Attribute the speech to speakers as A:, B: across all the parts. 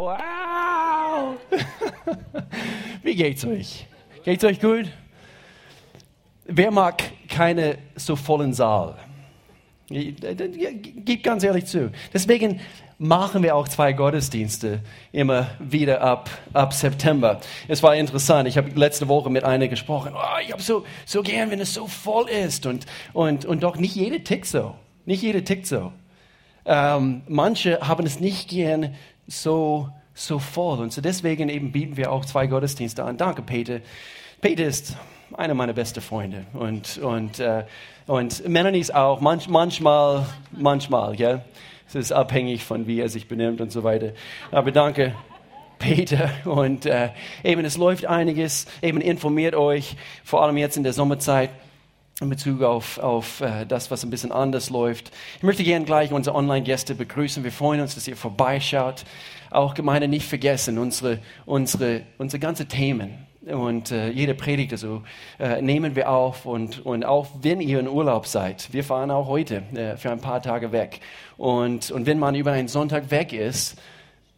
A: Wow! Wie geht's euch? Geht's euch gut? Wer mag keine so vollen Saal? Gib ganz ehrlich zu. Deswegen machen wir auch zwei Gottesdienste immer wieder ab, ab September. Es war interessant. Ich habe letzte Woche mit einer gesprochen. Oh, ich habe so, so gern, wenn es so voll ist. Und, und, und doch nicht jede tickt so. Nicht jede tickt so. Ähm, manche haben es nicht gern so, so voll. Und so deswegen eben bieten wir auch zwei Gottesdienste an. Danke, Peter. Peter ist einer meiner besten Freunde. Und, und, äh, und Melanie ist auch manch, manchmal, manchmal, ja. Es ist abhängig von wie er sich benimmt und so weiter. Aber danke, Peter. Und äh, eben, es läuft einiges. Eben informiert euch, vor allem jetzt in der Sommerzeit in Bezug auf, auf äh, das, was ein bisschen anders läuft. Ich möchte gerne gleich unsere Online-Gäste begrüßen. Wir freuen uns, dass ihr vorbeischaut. Auch Gemeinde nicht vergessen, unsere, unsere, unsere ganzen Themen und äh, jede Predigt also, äh, nehmen wir auf und, und auch wenn ihr in Urlaub seid, wir fahren auch heute äh, für ein paar Tage weg und, und wenn man über einen Sonntag weg ist,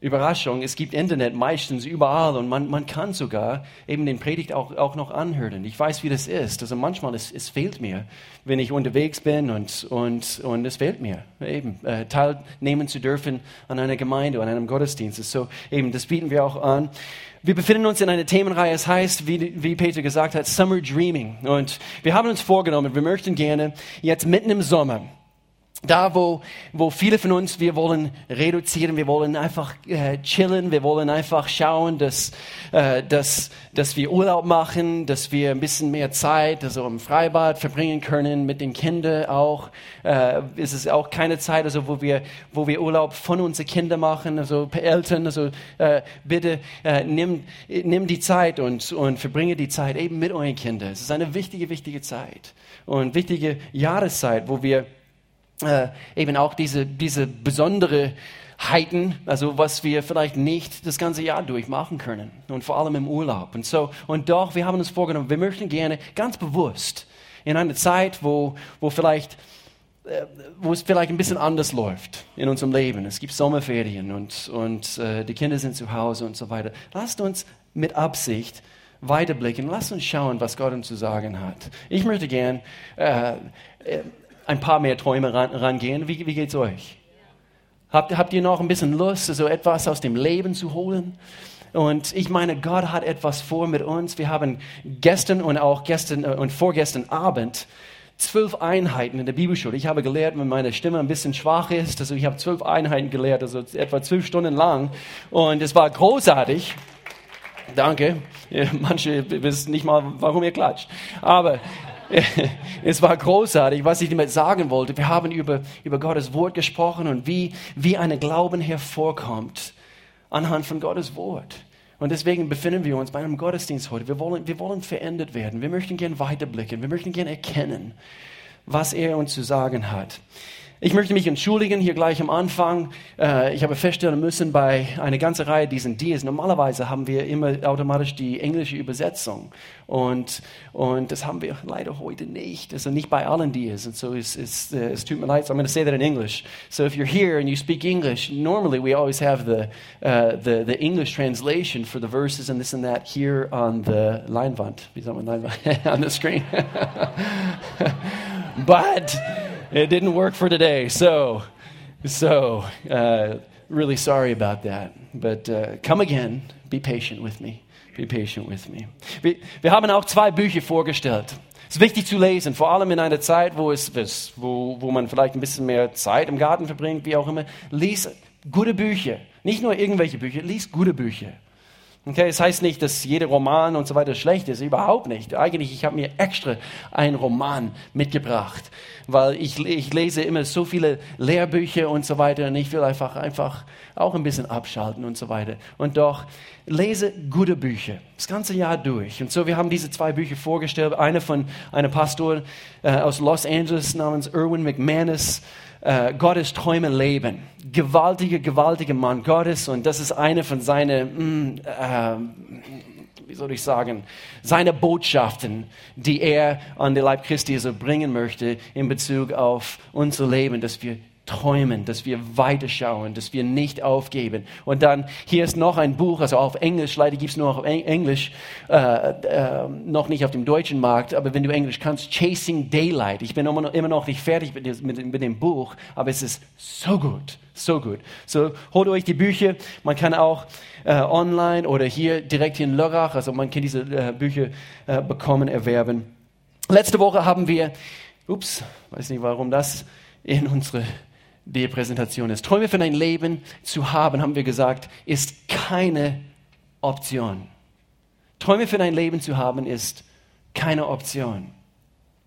A: Überraschung, es gibt Internet meistens überall und man, man kann sogar eben den Predigt auch, auch noch anhören. Ich weiß, wie das ist. Also manchmal, es, es fehlt mir, wenn ich unterwegs bin und, und, und es fehlt mir, eben äh, teilnehmen zu dürfen an einer Gemeinde, an einem Gottesdienst. So eben, das bieten wir auch an. Wir befinden uns in einer Themenreihe, es heißt, wie, wie Peter gesagt hat, Summer Dreaming. Und wir haben uns vorgenommen, wir möchten gerne jetzt mitten im Sommer, da, wo, wo viele von uns, wir wollen reduzieren, wir wollen einfach äh, chillen, wir wollen einfach schauen, dass, äh, dass, dass wir Urlaub machen, dass wir ein bisschen mehr Zeit also im Freibad verbringen können, mit den Kindern auch. Äh, es ist auch keine Zeit, also wo wir, wo wir Urlaub von unseren Kindern machen, also Eltern, also äh, bitte äh, nimm, nimm die Zeit und, und verbringe die Zeit eben mit euren Kindern. Es ist eine wichtige, wichtige Zeit und wichtige Jahreszeit, wo wir äh, eben auch diese, diese besondere Heiten, also was wir vielleicht nicht das ganze Jahr durchmachen können und vor allem im Urlaub. Und so, und doch, wir haben uns vorgenommen, wir möchten gerne ganz bewusst in einer Zeit, wo, wo vielleicht äh, wo es vielleicht ein bisschen anders läuft in unserem Leben. Es gibt Sommerferien und, und äh, die Kinder sind zu Hause und so weiter. Lasst uns mit Absicht weiterblicken. Lasst uns schauen, was Gott uns zu sagen hat. Ich möchte gern äh, äh ein paar mehr Träume ran, rangehen. Wie, wie es euch? Habt, habt ihr noch ein bisschen Lust, so etwas aus dem Leben zu holen? Und ich meine, Gott hat etwas vor mit uns. Wir haben gestern und auch gestern äh, und vorgestern Abend zwölf Einheiten in der Bibelschule. Ich habe gelehrt, wenn meine Stimme ein bisschen schwach ist. Also ich habe zwölf Einheiten gelehrt, also etwa zwölf Stunden lang. Und es war großartig. Danke. Manche wissen nicht mal, warum ihr klatscht. Aber es war großartig, was ich damit sagen wollte. Wir haben über, über Gottes Wort gesprochen und wie, wie ein Glauben hervorkommt anhand von Gottes Wort. Und deswegen befinden wir uns bei einem Gottesdienst heute. Wir wollen, wir wollen verändert werden. Wir möchten gern weiterblicken. Wir möchten gern erkennen, was er uns zu sagen hat. Ich möchte mich entschuldigen hier gleich am Anfang. Äh, ich habe feststellen müssen bei einer ganzen Reihe diesen Dias. Normalerweise haben wir immer automatisch die englische Übersetzung. Und, und das haben wir leider heute nicht. Also nicht bei allen Dias. Und so es, es, äh, es tut mir leid. So I'm going to say that in English. So if you're here and you speak English, normally we always have the, uh, the, the English translation for the verses and this and that here on the Leinwand. Wie sagt man Leinwand? on the screen. But it didn't work for today. So, so uh, really sorry about that. But uh, come again. Be patient with me. Be patient with me. Wir, wir haben auch zwei Bücher vorgestellt. Es ist wichtig zu lesen, vor allem in einer Zeit, wo, es, wo, wo man vielleicht ein bisschen mehr Zeit im Garten verbringt, wie auch immer. Lies gute Bücher. Nicht nur irgendwelche Bücher, lies gute Bücher. Okay, es das heißt nicht, dass jeder Roman und so weiter schlecht ist, überhaupt nicht. Eigentlich, ich habe mir extra einen Roman mitgebracht, weil ich, ich lese immer so viele Lehrbücher und so weiter und ich will einfach, einfach auch ein bisschen abschalten und so weiter. Und doch, lese gute Bücher, das ganze Jahr durch. Und so, wir haben diese zwei Bücher vorgestellt. Eine von einem Pastor äh, aus Los Angeles namens Erwin McManus, äh, Gottes Träume leben. Gewaltiger, gewaltiger Mann Gottes und das ist eine von seinen, mm, äh, wie soll ich sagen, seine Botschaften, die er an den Leib Christi so bringen möchte in Bezug auf unser Leben, dass wir träumen, dass wir weiterschauen, dass wir nicht aufgeben. Und dann, hier ist noch ein Buch, also auf Englisch, leider gibt es nur auf Englisch, äh, äh, noch nicht auf dem deutschen Markt, aber wenn du Englisch kannst, Chasing Daylight. Ich bin immer noch, immer noch nicht fertig mit, mit, mit dem Buch, aber es ist so gut, so gut. So, holt euch die Bücher, man kann auch äh, online oder hier direkt in Lörrach, also man kann diese äh, Bücher äh, bekommen, erwerben. Letzte Woche haben wir, ups, weiß nicht warum das in unsere die Präsentation ist. Träume für dein Leben zu haben, haben wir gesagt, ist keine Option. Träume für dein Leben zu haben, ist keine Option.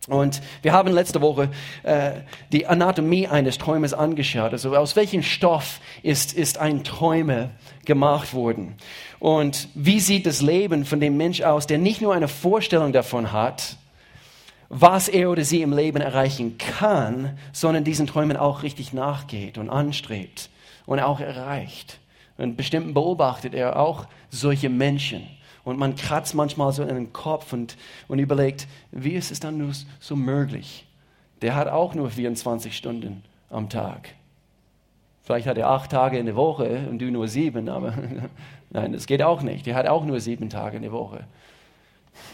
A: Und wir haben letzte Woche äh, die Anatomie eines Träumes angeschaut. Also aus welchem Stoff ist, ist ein Träume gemacht worden? Und wie sieht das Leben von dem Mensch aus, der nicht nur eine Vorstellung davon hat, was er oder sie im Leben erreichen kann, sondern diesen Träumen auch richtig nachgeht und anstrebt und auch erreicht. Und bestimmt beobachtet er auch solche Menschen. Und man kratzt manchmal so in den Kopf und, und überlegt, wie ist es dann nur so möglich? Der hat auch nur 24 Stunden am Tag. Vielleicht hat er acht Tage in der Woche und du nur sieben, aber nein, das geht auch nicht. Der hat auch nur sieben Tage in der Woche.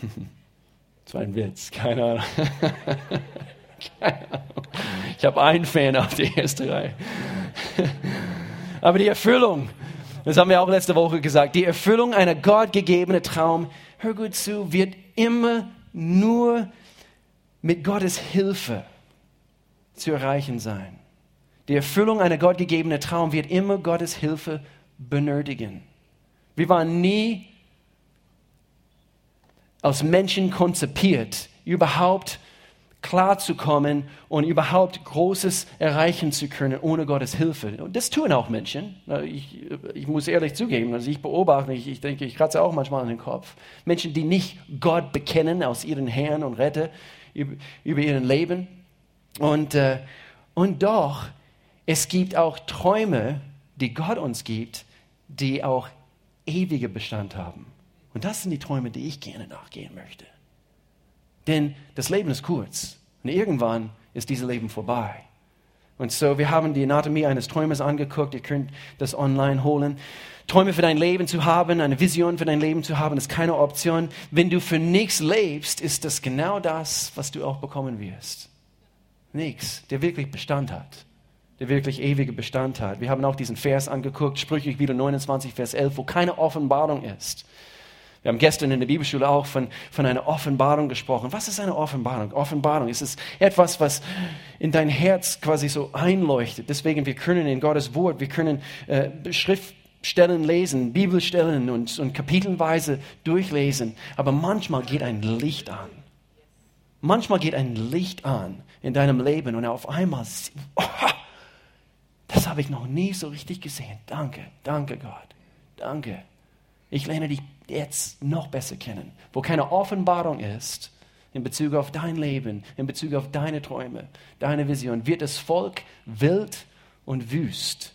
A: Das war ein Witz, keine Ahnung. keine Ahnung. Ich habe einen Fan auf die erste Reihe. Aber die Erfüllung, das haben wir auch letzte Woche gesagt, die Erfüllung einer gottgegebenen Traum, hör gut zu, wird immer nur mit Gottes Hilfe zu erreichen sein. Die Erfüllung einer gottgegebenen Traum wird immer Gottes Hilfe benötigen. Wir waren nie aus Menschen konzipiert, überhaupt klarzukommen und überhaupt Großes erreichen zu können ohne Gottes Hilfe. Und das tun auch Menschen. Ich, ich muss ehrlich zugeben, also ich beobachte, ich, ich denke, ich kratze auch manchmal an den Kopf. Menschen, die nicht Gott bekennen aus ihren Herrn und Retter über, über ihren Leben. Und, äh, und doch, es gibt auch Träume, die Gott uns gibt, die auch ewige Bestand haben. Und das sind die Träume, die ich gerne nachgehen möchte. Denn das Leben ist kurz und irgendwann ist dieses Leben vorbei. Und so, wir haben die Anatomie eines Träumers angeguckt. Ihr könnt das online holen. Träume für dein Leben zu haben, eine Vision für dein Leben zu haben, ist keine Option. Wenn du für nichts lebst, ist das genau das, was du auch bekommen wirst. Nichts, der wirklich Bestand hat, der wirklich ewige Bestand hat. Wir haben auch diesen Vers angeguckt, Sprüche wieder 29, Vers 11, wo keine Offenbarung ist. Wir haben gestern in der Bibelschule auch von, von einer Offenbarung gesprochen. Was ist eine Offenbarung? Offenbarung ist es etwas, was in dein Herz quasi so einleuchtet. Deswegen, wir können in Gottes Wort, wir können äh, Schriftstellen lesen, Bibelstellen und, und kapitelweise durchlesen. Aber manchmal geht ein Licht an. Manchmal geht ein Licht an in deinem Leben und auf einmal, oh, das habe ich noch nie so richtig gesehen. Danke, danke Gott, danke. Ich lerne dich jetzt noch besser kennen, wo keine Offenbarung ist in Bezug auf dein Leben, in Bezug auf deine Träume, deine Vision, wird das Volk wild und wüst.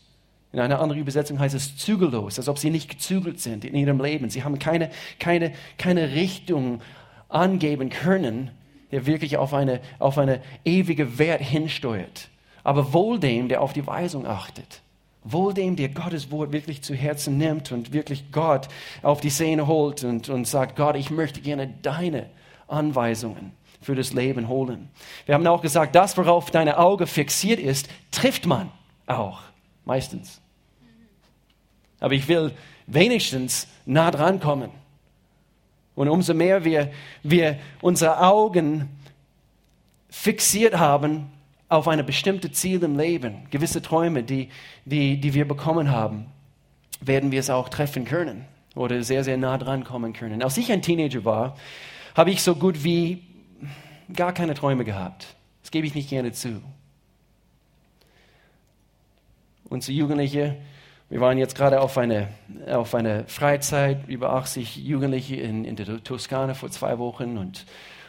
A: In einer anderen Übersetzung heißt es zügellos, als ob sie nicht gezügelt sind in ihrem Leben. Sie haben keine, keine, keine Richtung angeben können, der wirklich auf eine, auf eine ewige Wert hinsteuert. Aber wohl dem, der auf die Weisung achtet. Wohl dem, der Gottes Wort wirklich zu Herzen nimmt und wirklich Gott auf die Szene holt und, und sagt, Gott, ich möchte gerne deine Anweisungen für das Leben holen. Wir haben auch gesagt, das, worauf deine Auge fixiert ist, trifft man auch, meistens. Aber ich will wenigstens nah dran kommen. Und umso mehr wir, wir unsere Augen fixiert haben auf eine bestimmte Ziel im Leben, gewisse Träume, die, die, die wir bekommen haben, werden wir es auch treffen können oder sehr, sehr nah dran kommen können. Als ich ein Teenager war, habe ich so gut wie gar keine Träume gehabt. Das gebe ich nicht gerne zu. Unsere Jugendliche, wir waren jetzt gerade auf eine, auf eine Freizeit, über 80 Jugendliche in, in der Toskana vor zwei Wochen und,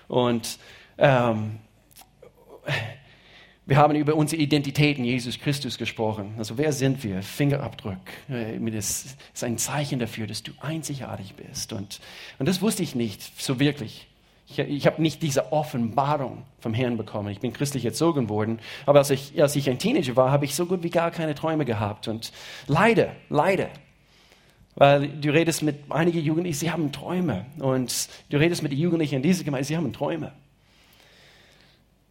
A: und ähm, wir haben über unsere Identität in Jesus Christus gesprochen. Also wer sind wir? Fingerabdruck. Das ist ein Zeichen dafür, dass du einzigartig bist. Und, und das wusste ich nicht so wirklich. Ich, ich habe nicht diese Offenbarung vom Herrn bekommen. Ich bin christlich erzogen worden, aber als ich, als ich ein Teenager war, habe ich so gut wie gar keine Träume gehabt. Und leider, leider, weil du redest mit einigen Jugendlichen, sie haben Träume. Und du redest mit den Jugendlichen in dieser Gemeinde, sie haben Träume.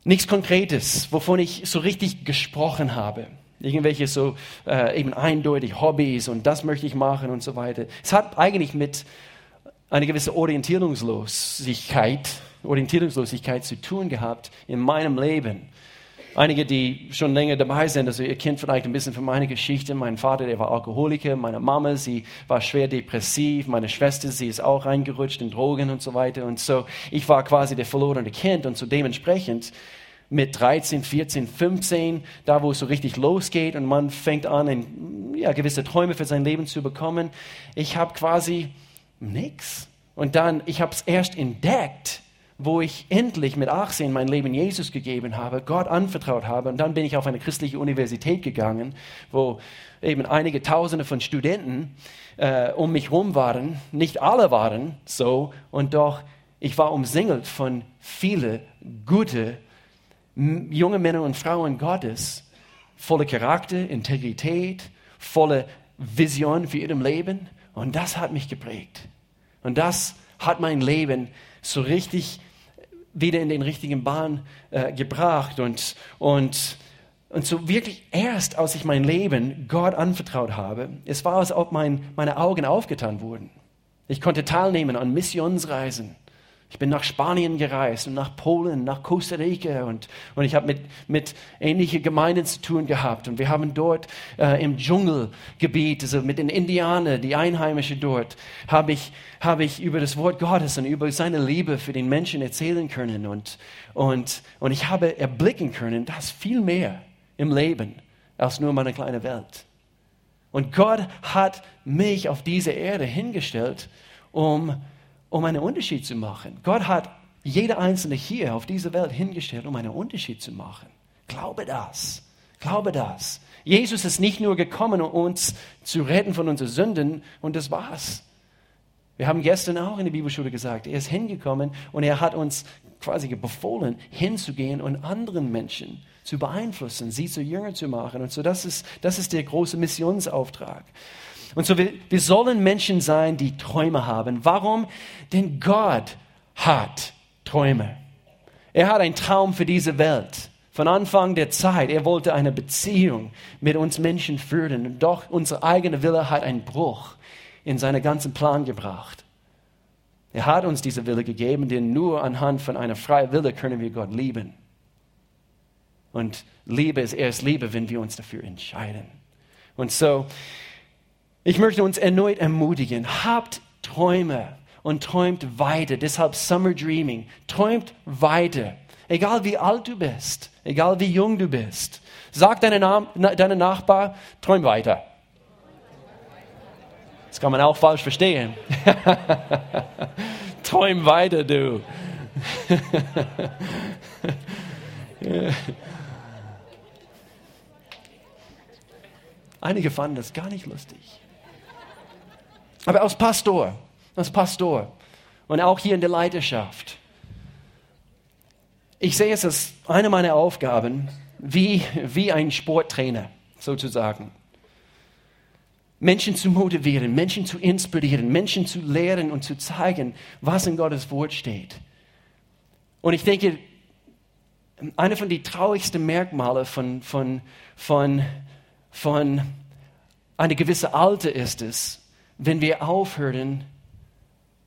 A: Nichts Konkretes, wovon ich so richtig gesprochen habe. Irgendwelche so äh, eben eindeutig Hobbys und das möchte ich machen und so weiter. Es hat eigentlich mit eine gewisse Orientierungslosigkeit, Orientierungslosigkeit zu tun gehabt in meinem Leben. Einige, die schon länger dabei sind, also ihr kennt vielleicht ein bisschen von meiner Geschichte. Mein Vater, der war Alkoholiker, meine Mama, sie war schwer depressiv, meine Schwester, sie ist auch reingerutscht in Drogen und so weiter. Und so, ich war quasi der verlorene Kind und so dementsprechend mit 13, 14, 15, da wo es so richtig losgeht und man fängt an, ein, ja, gewisse Träume für sein Leben zu bekommen. Ich habe quasi Nix. Und dann, ich habe es erst entdeckt, wo ich endlich mit 18 mein Leben Jesus gegeben habe, Gott anvertraut habe. Und dann bin ich auf eine christliche Universität gegangen, wo eben einige Tausende von Studenten äh, um mich herum waren. Nicht alle waren so. Und doch, ich war umsingelt von vielen gute junge Männer und Frauen Gottes, voller Charakter, Integrität, voller Vision für ihrem Leben. Und das hat mich geprägt. Und das hat mein Leben so richtig wieder in den richtigen Bahn äh, gebracht. Und, und, und so wirklich erst, als ich mein Leben Gott anvertraut habe, es war, als ob mein, meine Augen aufgetan wurden. Ich konnte teilnehmen an Missionsreisen. Ich bin nach Spanien gereist und nach Polen, nach Costa Rica und, und ich habe mit, mit ähnlichen Gemeinden zu tun gehabt. Und wir haben dort äh, im Dschungelgebiet, also mit den Indianern, die Einheimischen dort, habe ich, habe ich über das Wort Gottes und über seine Liebe für den Menschen erzählen können. Und, und, und ich habe erblicken können, dass viel mehr im Leben als nur meine kleine Welt. Und Gott hat mich auf diese Erde hingestellt, um um einen Unterschied zu machen. Gott hat jeder Einzelne hier auf dieser Welt hingestellt, um einen Unterschied zu machen. Glaube das. Glaube das. Jesus ist nicht nur gekommen, um uns zu retten von unseren Sünden und das war's. Wir haben gestern auch in der Bibelschule gesagt, er ist hingekommen und er hat uns quasi befohlen, hinzugehen und anderen Menschen zu beeinflussen, sie zu Jünger zu machen. Und so, das ist, das ist der große Missionsauftrag. Und so, wir, wir sollen Menschen sein, die Träume haben. Warum? Denn Gott hat Träume. Er hat einen Traum für diese Welt. Von Anfang der Zeit, er wollte eine Beziehung mit uns Menschen führen. Doch unser eigener Wille hat einen Bruch in seinen ganzen Plan gebracht. Er hat uns diese Wille gegeben, denn nur anhand von einer freien Wille können wir Gott lieben. Und Liebe ist erst Liebe, wenn wir uns dafür entscheiden. Und so, ich möchte uns erneut ermutigen, habt Träume und träumt weiter. Deshalb Summer Dreaming. Träumt weiter. Egal wie alt du bist, egal wie jung du bist. Sag deinem deine Nachbar, träum weiter. Das kann man auch falsch verstehen. träum weiter, du. Einige fanden das gar nicht lustig. Aber als Pastor, als Pastor und auch hier in der Leiterschaft, ich sehe es als eine meiner Aufgaben, wie, wie ein Sporttrainer sozusagen. Menschen zu motivieren, Menschen zu inspirieren, Menschen zu lehren und zu zeigen, was in Gottes Wort steht. Und ich denke, eine von den traurigsten Merkmale von, von, von, von einer gewissen Alter ist es, wenn wir aufhören,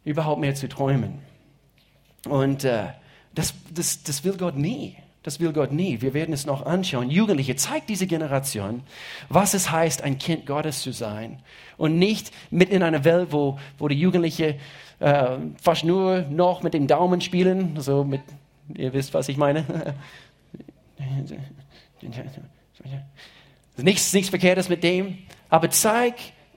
A: überhaupt mehr zu träumen. Und äh, das, das, das will Gott nie. Das will Gott nie. Wir werden es noch anschauen. Jugendliche, zeigt diese Generation, was es heißt, ein Kind Gottes zu sein. Und nicht mit in einer Welt, wo, wo die Jugendliche äh, fast nur noch mit dem Daumen spielen. So mit, ihr wisst, was ich meine. nichts, nichts Verkehrtes mit dem. Aber zeig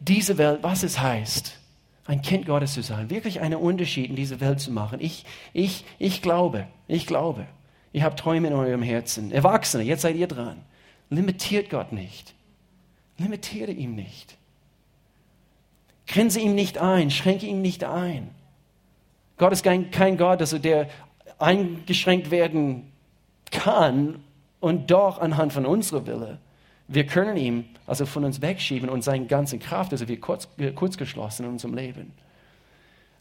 A: diese Welt, was es heißt, ein Kind Gottes zu sein, wirklich einen Unterschied in dieser Welt zu machen. Ich, ich, ich glaube, ich glaube, ihr habt Träume in eurem Herzen. Erwachsene, jetzt seid ihr dran. Limitiert Gott nicht. Limitiere ihn nicht. Grenze ihm nicht ein, schränke ihn nicht ein. Gott ist kein, kein Gott, also der eingeschränkt werden kann und doch anhand von unserer Wille. Wir können ihm also von uns wegschieben und seine ganze Kraft, also wir kurz, kurz geschlossen in unserem Leben.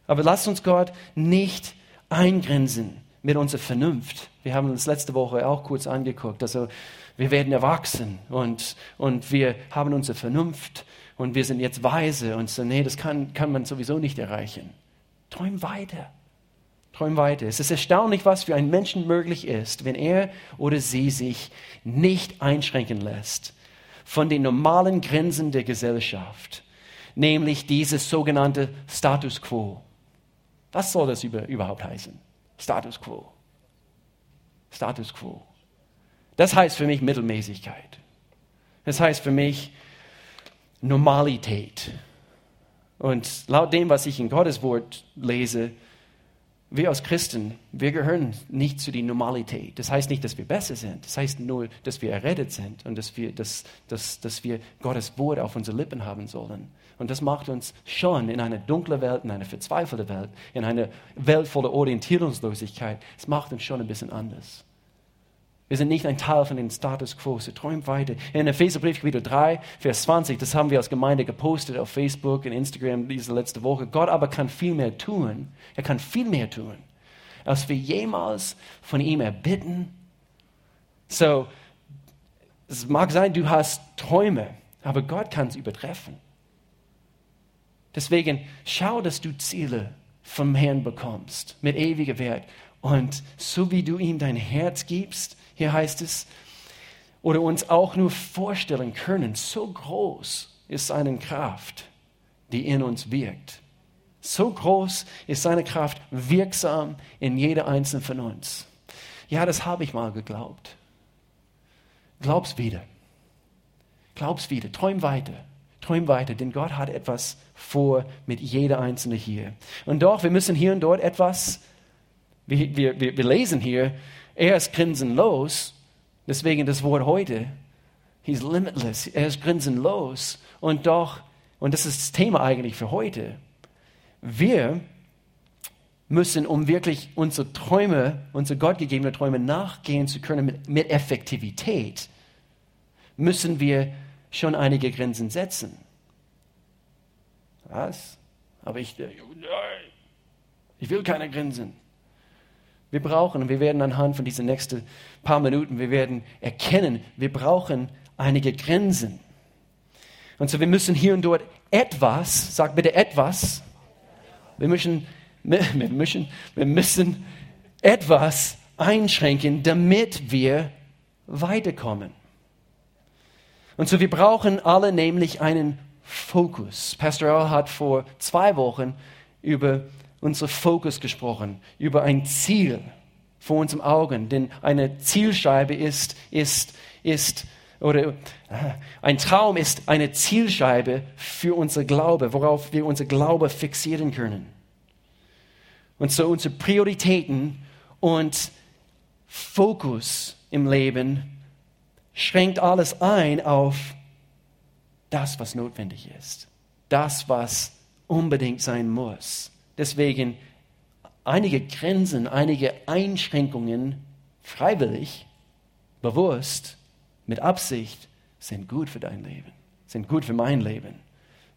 A: Aber lasst uns Gott nicht eingrenzen mit unserer Vernunft. Wir haben uns letzte Woche auch kurz angeguckt. Also wir werden erwachsen und, und wir haben unsere Vernunft und wir sind jetzt weise und so, nee, das kann, kann man sowieso nicht erreichen. Träum weiter. Träum weiter. Es ist erstaunlich, was für einen Menschen möglich ist, wenn er oder sie sich nicht einschränken lässt von den normalen Grenzen der Gesellschaft, nämlich dieses sogenannte Status quo. Was soll das überhaupt heißen? Status quo. Status quo. Das heißt für mich Mittelmäßigkeit. Das heißt für mich Normalität. Und laut dem, was ich in Gottes Wort lese, wir als Christen, wir gehören nicht zu der Normalität. Das heißt nicht, dass wir besser sind. Das heißt nur, dass wir errettet sind und dass wir, dass, dass, dass wir Gottes Wort auf unsere Lippen haben sollen. Und das macht uns schon in eine dunkle Welt, in eine verzweifelte Welt, in eine Welt voller Orientierungslosigkeit, es macht uns schon ein bisschen anders. Wir sind nicht ein Teil von dem Status quo. Sie träumen weiter. In Epheserbrief Kapitel 3, Vers 20, das haben wir als Gemeinde gepostet auf Facebook und Instagram diese letzte Woche. Gott aber kann viel mehr tun. Er kann viel mehr tun, als wir jemals von ihm erbitten. So, es mag sein, du hast Träume, aber Gott kann es übertreffen. Deswegen schau, dass du Ziele vom Herrn bekommst mit ewiger Wert. Und so wie du ihm dein Herz gibst, hier heißt es, oder uns auch nur vorstellen können, so groß ist seine Kraft, die in uns wirkt. So groß ist seine Kraft wirksam in jeder einzelnen von uns. Ja, das habe ich mal geglaubt. Glaub's wieder. Glaub's wieder. Träum weiter. Träum weiter, denn Gott hat etwas vor mit jeder Einzelne hier. Und doch, wir müssen hier und dort etwas, wir, wir, wir lesen hier, er ist grinsenlos, deswegen das Wort heute. He's limitless. Er ist grinsenlos. Und doch, und das ist das Thema eigentlich für heute, wir müssen, um wirklich unsere Träume, unsere gottgegebenen Träume nachgehen zu können mit, mit Effektivität, müssen wir schon einige Grenzen setzen. Was? Aber ich, ich will keine Grenzen. Wir brauchen, und wir werden anhand von diesen nächsten paar Minuten, wir werden erkennen, wir brauchen einige Grenzen. Und so, wir müssen hier und dort etwas, sag bitte etwas, wir müssen, wir müssen, wir müssen etwas einschränken, damit wir weiterkommen. Und so, wir brauchen alle nämlich einen Fokus. Pastor Earl hat vor zwei Wochen über unser Fokus gesprochen, über ein Ziel vor unseren Augen. Denn eine Zielscheibe ist, ist, ist, oder äh, ein Traum ist eine Zielscheibe für unser Glaube, worauf wir unser Glaube fixieren können. Und so unsere Prioritäten und Fokus im Leben schränkt alles ein auf das, was notwendig ist, das, was unbedingt sein muss. Deswegen einige Grenzen, einige Einschränkungen freiwillig, bewusst, mit Absicht sind gut für dein Leben, sind gut für mein Leben.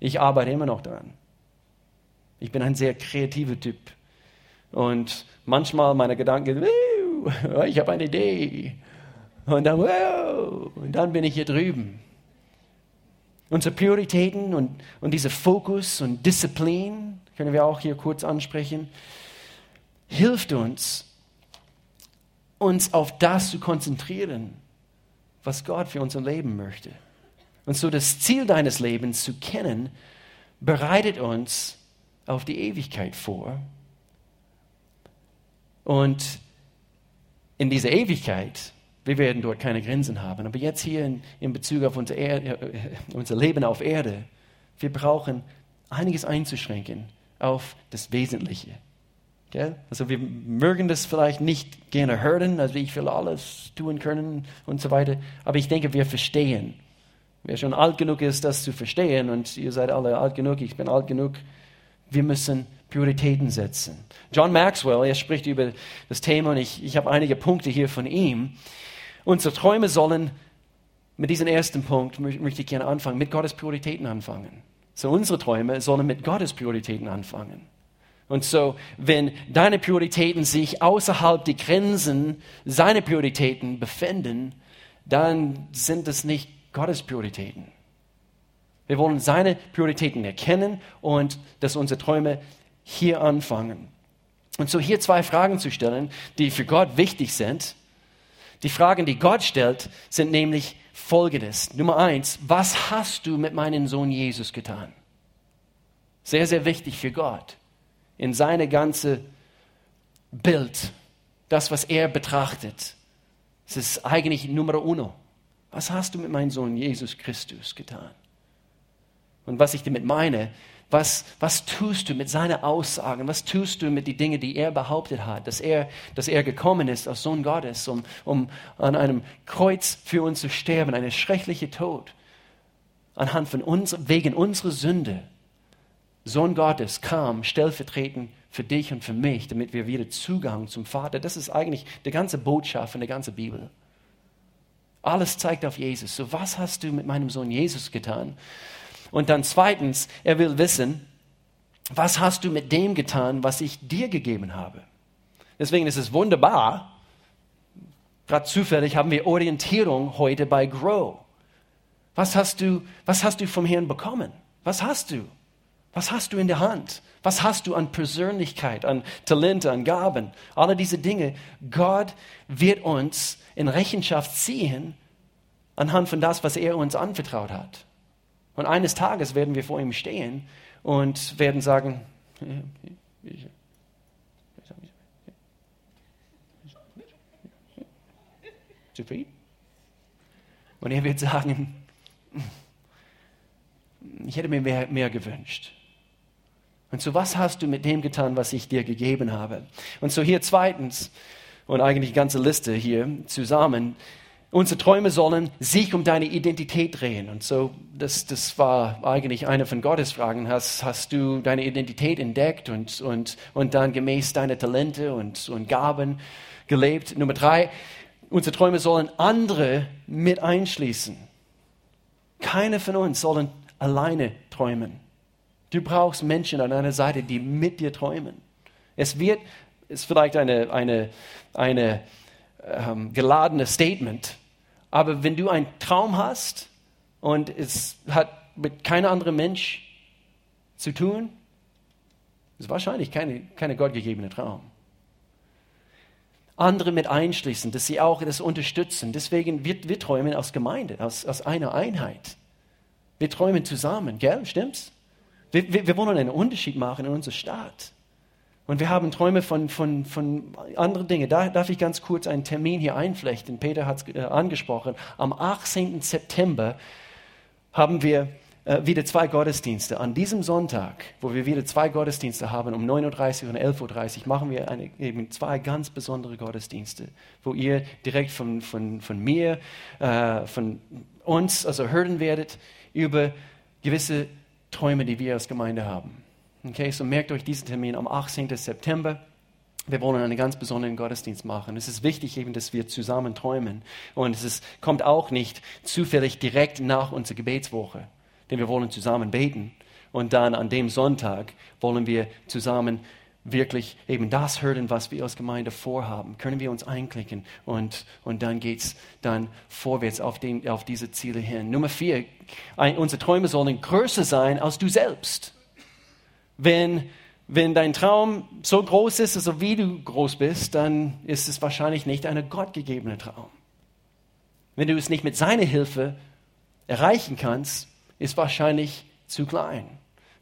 A: Ich arbeite immer noch daran. Ich bin ein sehr kreativer Typ. Und manchmal meine Gedanken, ich habe eine Idee. Und dann, und dann bin ich hier drüben. Unsere Prioritäten und, und dieser Fokus und Disziplin können wir auch hier kurz ansprechen, hilft uns, uns auf das zu konzentrieren, was Gott für unser Leben möchte. Und so das Ziel deines Lebens zu kennen, bereitet uns auf die Ewigkeit vor. Und in dieser Ewigkeit, wir werden dort keine Grenzen haben. Aber jetzt hier in, in Bezug auf unser, er äh, unser Leben auf Erde, wir brauchen einiges einzuschränken, auf das Wesentliche. Gell? Also wir mögen das vielleicht nicht gerne hören, also ich will alles tun können und so weiter, aber ich denke, wir verstehen. Wer schon alt genug ist, das zu verstehen, und ihr seid alle alt genug, ich bin alt genug, wir müssen Prioritäten setzen. John Maxwell, er spricht über das Thema und ich, ich habe einige Punkte hier von ihm. Unsere Träume sollen, mit diesem ersten Punkt möchte ich gerne anfangen, mit Gottes Prioritäten anfangen. So unsere Träume sollen mit Gottes Prioritäten anfangen. Und so, wenn deine Prioritäten sich außerhalb der Grenzen seiner Prioritäten befinden, dann sind es nicht Gottes Prioritäten. Wir wollen seine Prioritäten erkennen und dass unsere Träume hier anfangen. Und so hier zwei Fragen zu stellen, die für Gott wichtig sind. Die Fragen, die Gott stellt, sind nämlich folgendes. Nummer eins, was hast du mit meinem Sohn Jesus getan? Sehr, sehr wichtig für Gott. In seine ganze Bild, das, was er betrachtet. Es ist eigentlich Nummer uno. Was hast du mit meinem Sohn Jesus Christus getan? Und was ich damit meine, was, was tust du mit seinen Aussagen? Was tust du mit den Dingen, die er behauptet hat? Dass er, dass er gekommen ist als Sohn Gottes, um, um an einem Kreuz für uns zu sterben, eine schreckliche Tod. Anhand von uns, wegen unserer Sünde. Sohn Gottes kam stellvertretend für dich und für mich, damit wir wieder Zugang zum Vater. Das ist eigentlich die ganze Botschaft von der ganzen Bibel. Alles zeigt auf Jesus. So, was hast du mit meinem Sohn Jesus getan? Und dann zweitens, er will wissen, was hast du mit dem getan, was ich dir gegeben habe? Deswegen ist es wunderbar, gerade zufällig haben wir Orientierung heute bei Grow. Was hast du, was hast du vom Herrn bekommen? Was hast du? Was hast du in der Hand? Was hast du an Persönlichkeit, an Talente, an Gaben? Alle diese Dinge. Gott wird uns in Rechenschaft ziehen anhand von das, was er uns anvertraut hat. Und eines Tages werden wir vor ihm stehen und werden sagen, zufrieden? Und er wird sagen, ich hätte mir mehr, mehr gewünscht. Und so, was hast du mit dem getan, was ich dir gegeben habe? Und so hier zweitens, und eigentlich die ganze Liste hier zusammen, Unsere Träume sollen sich um deine Identität drehen. Und so, das, das war eigentlich eine von Gottes Fragen. Hast, hast du deine Identität entdeckt und, und, und dann gemäß deiner Talente und, und Gaben gelebt? Nummer drei, unsere Träume sollen andere mit einschließen. Keine von uns sollen alleine träumen. Du brauchst Menschen an deiner Seite, die mit dir träumen. Es wird, ist vielleicht eine, eine, eine ähm, geladene Statement, aber wenn du einen Traum hast und es hat mit keinem anderen Mensch zu tun, ist wahrscheinlich keine, keine gottgegebene Traum. Andere mit einschließen, dass sie auch das unterstützen. Deswegen, wir, wir träumen als Gemeinde, als, als einer Einheit. Wir träumen zusammen, gell? Stimmt's? Wir, wir, wir wollen einen Unterschied machen in unserer Stadt. Und wir haben Träume von, von, von anderen Dingen. Da darf ich ganz kurz einen Termin hier einflechten. Peter hat es äh, angesprochen. Am 18. September haben wir äh, wieder zwei Gottesdienste. An diesem Sonntag, wo wir wieder zwei Gottesdienste haben, um 9.30 Uhr und 11.30 Uhr, machen wir eine, eben zwei ganz besondere Gottesdienste, wo ihr direkt von, von, von mir, äh, von uns, also hören werdet über gewisse Träume, die wir als Gemeinde haben. Okay, so merkt euch diesen Termin am 18. September. Wir wollen einen ganz besonderen Gottesdienst machen. Es ist wichtig eben, dass wir zusammen träumen. Und es ist, kommt auch nicht zufällig direkt nach unserer Gebetswoche. Denn wir wollen zusammen beten. Und dann an dem Sonntag wollen wir zusammen wirklich eben das hören, was wir als Gemeinde vorhaben. Können wir uns einklicken und, und dann geht es dann vorwärts auf, den, auf diese Ziele hin. Nummer vier, ein, unsere Träume sollen größer sein als du selbst. Wenn, wenn dein Traum so groß ist, also wie du groß bist, dann ist es wahrscheinlich nicht ein gottgegebener Traum. Wenn du es nicht mit seiner Hilfe erreichen kannst, ist wahrscheinlich zu klein.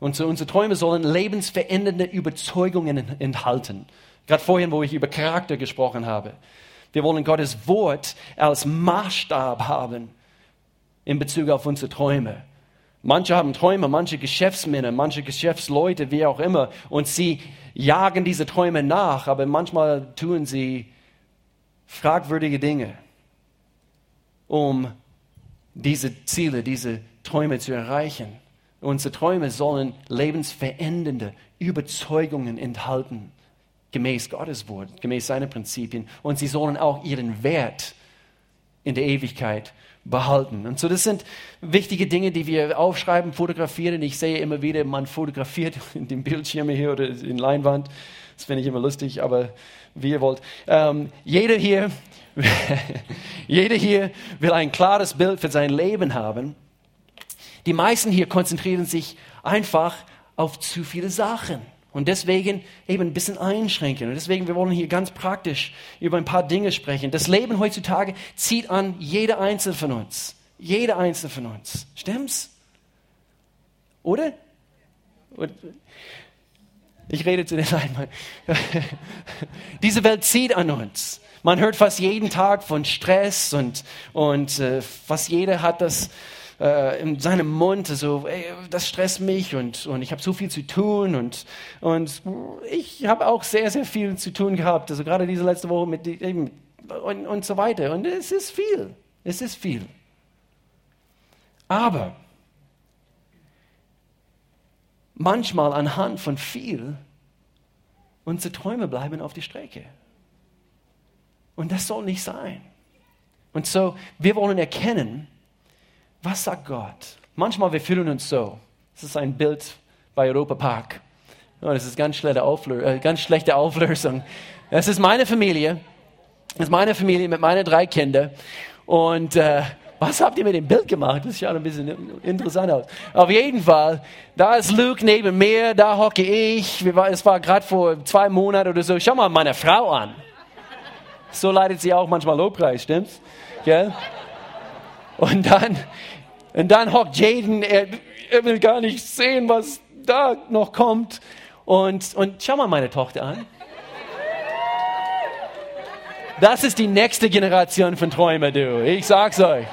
A: Und so unsere Träume sollen lebensverändernde Überzeugungen enthalten. Gerade vorhin, wo ich über Charakter gesprochen habe. Wir wollen Gottes Wort als Maßstab haben in Bezug auf unsere Träume. Manche haben Träume, manche Geschäftsmänner, manche Geschäftsleute, wie auch immer, und sie jagen diese Träume nach, aber manchmal tun sie fragwürdige Dinge, um diese Ziele, diese Träume zu erreichen. Unsere Träume sollen lebensverändernde Überzeugungen enthalten, gemäß Gottes Wort, gemäß seinen Prinzipien. Und sie sollen auch ihren Wert in der Ewigkeit behalten. Und so, das sind wichtige Dinge, die wir aufschreiben, fotografieren. Ich sehe immer wieder, man fotografiert in den Bildschirmen hier oder in Leinwand. Das finde ich immer lustig, aber wie ihr wollt. Ähm, jeder hier, jeder hier will ein klares Bild für sein Leben haben. Die meisten hier konzentrieren sich einfach auf zu viele Sachen. Und deswegen eben ein bisschen einschränken. Und deswegen, wir wollen hier ganz praktisch über ein paar Dinge sprechen. Das Leben heutzutage zieht an jeder Einzelne von uns. Jeder Einzelne von uns. Stimmt's? Oder? Ich rede zu den Leuten. Diese Welt zieht an uns. Man hört fast jeden Tag von Stress und, und äh, fast jeder hat das äh, in seinem Mund, so, ey, das stresst mich und, und ich habe so viel zu tun und, und ich habe auch sehr, sehr viel zu tun gehabt, also gerade diese letzte Woche mit eben und, und so weiter. Und es ist viel, es ist viel. Aber manchmal anhand von viel, unsere Träume bleiben auf der Strecke. Und das soll nicht sein. Und so, wir wollen erkennen, was sagt Gott? Manchmal wir fühlen uns so. Das ist ein Bild bei Europa Park. Oh, das ist ganz schlechte, Auflösung, äh, ganz schlechte Auflösung. Das ist meine Familie. Das ist meine Familie mit meinen drei Kindern. Und äh, was habt ihr mit dem Bild gemacht? Das schaut ein bisschen interessant aus. Auf jeden Fall, da ist Luke neben mir, da hocke ich. Es war gerade vor zwei Monaten oder so. Schau mal meine Frau an. So leidet sie auch manchmal Lobpreis, stimmt's? Gell? Und dann, und dann hockt Jaden, er, er will gar nicht sehen, was da noch kommt. Und, und schau mal meine Tochter an. Das ist die nächste Generation von Träumer, du. Ich sag's euch.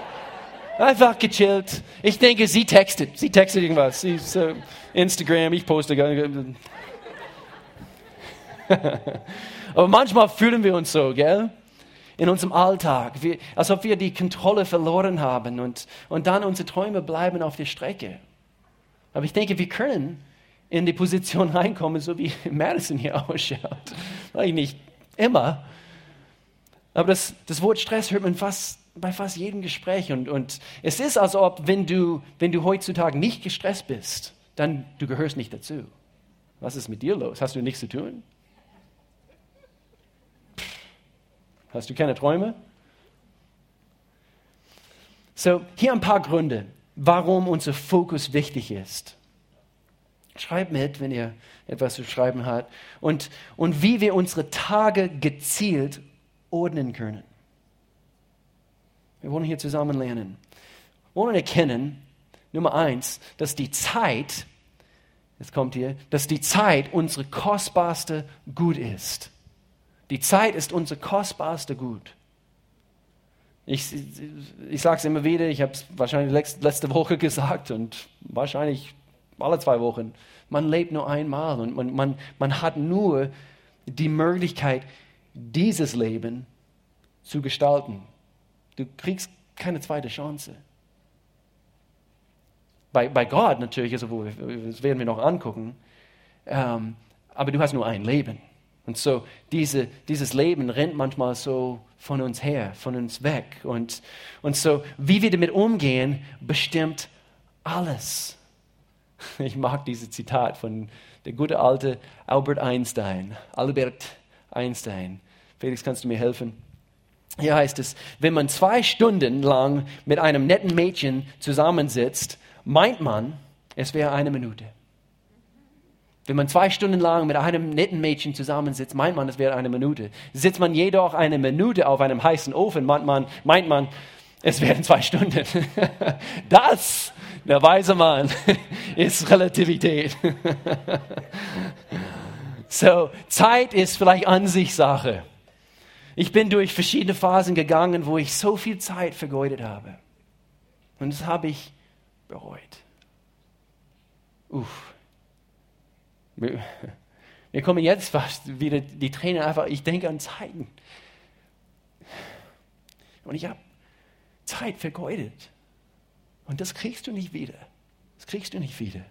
A: Einfach gechillt. Ich denke, sie textet. Sie textet irgendwas. Sie ist, uh, Instagram, ich poste. Aber manchmal fühlen wir uns so, gell? In unserem Alltag, wir, als ob wir die Kontrolle verloren haben und, und dann unsere Träume bleiben auf der Strecke. Aber ich denke, wir können in die Position reinkommen, so wie Madison hier ausschaut. Vielleicht nicht immer, aber das, das Wort Stress hört man fast, bei fast jedem Gespräch. Und, und es ist, als ob, wenn du, wenn du heutzutage nicht gestresst bist, dann du gehörst nicht dazu. Was ist mit dir los? Hast du nichts zu tun? Hast du keine Träume? So, hier ein paar Gründe, warum unser Fokus wichtig ist. Schreibt mit, wenn ihr etwas zu schreiben habt. Und, und wie wir unsere Tage gezielt ordnen können. Wir wollen hier zusammen lernen. Wir wollen erkennen, Nummer eins, dass die Zeit, jetzt kommt hier, dass die Zeit unsere kostbarste Gut ist. Die Zeit ist unser kostbarster Gut. Ich, ich sage es immer wieder, ich habe es wahrscheinlich letzte Woche gesagt und wahrscheinlich alle zwei Wochen. Man lebt nur einmal und man, man, man hat nur die Möglichkeit, dieses Leben zu gestalten. Du kriegst keine zweite Chance. Bei, bei Gott natürlich, also, das werden wir noch angucken, ähm, aber du hast nur ein Leben. Und so, diese, dieses Leben rennt manchmal so von uns her, von uns weg. Und, und so, wie wir damit umgehen, bestimmt alles. Ich mag dieses Zitat von der gute alte Albert Einstein. Albert Einstein. Felix, kannst du mir helfen? Hier heißt es, wenn man zwei Stunden lang mit einem netten Mädchen zusammensitzt, meint man, es wäre eine Minute. Wenn man zwei Stunden lang mit einem netten Mädchen zusammensitzt, meint man, es wäre eine Minute. Sitzt man jedoch eine Minute auf einem heißen Ofen, meint man, meint man es wären zwei Stunden. Das, der weise Mann, ist Relativität. So, Zeit ist vielleicht Ansichtssache. Ich bin durch verschiedene Phasen gegangen, wo ich so viel Zeit vergeudet habe. Und das habe ich bereut. Uff. Mir kommen jetzt fast wieder die Tränen einfach, ich denke an Zeiten. Und ich habe Zeit vergeudet. Und das kriegst du nicht wieder. Das kriegst du nicht wieder.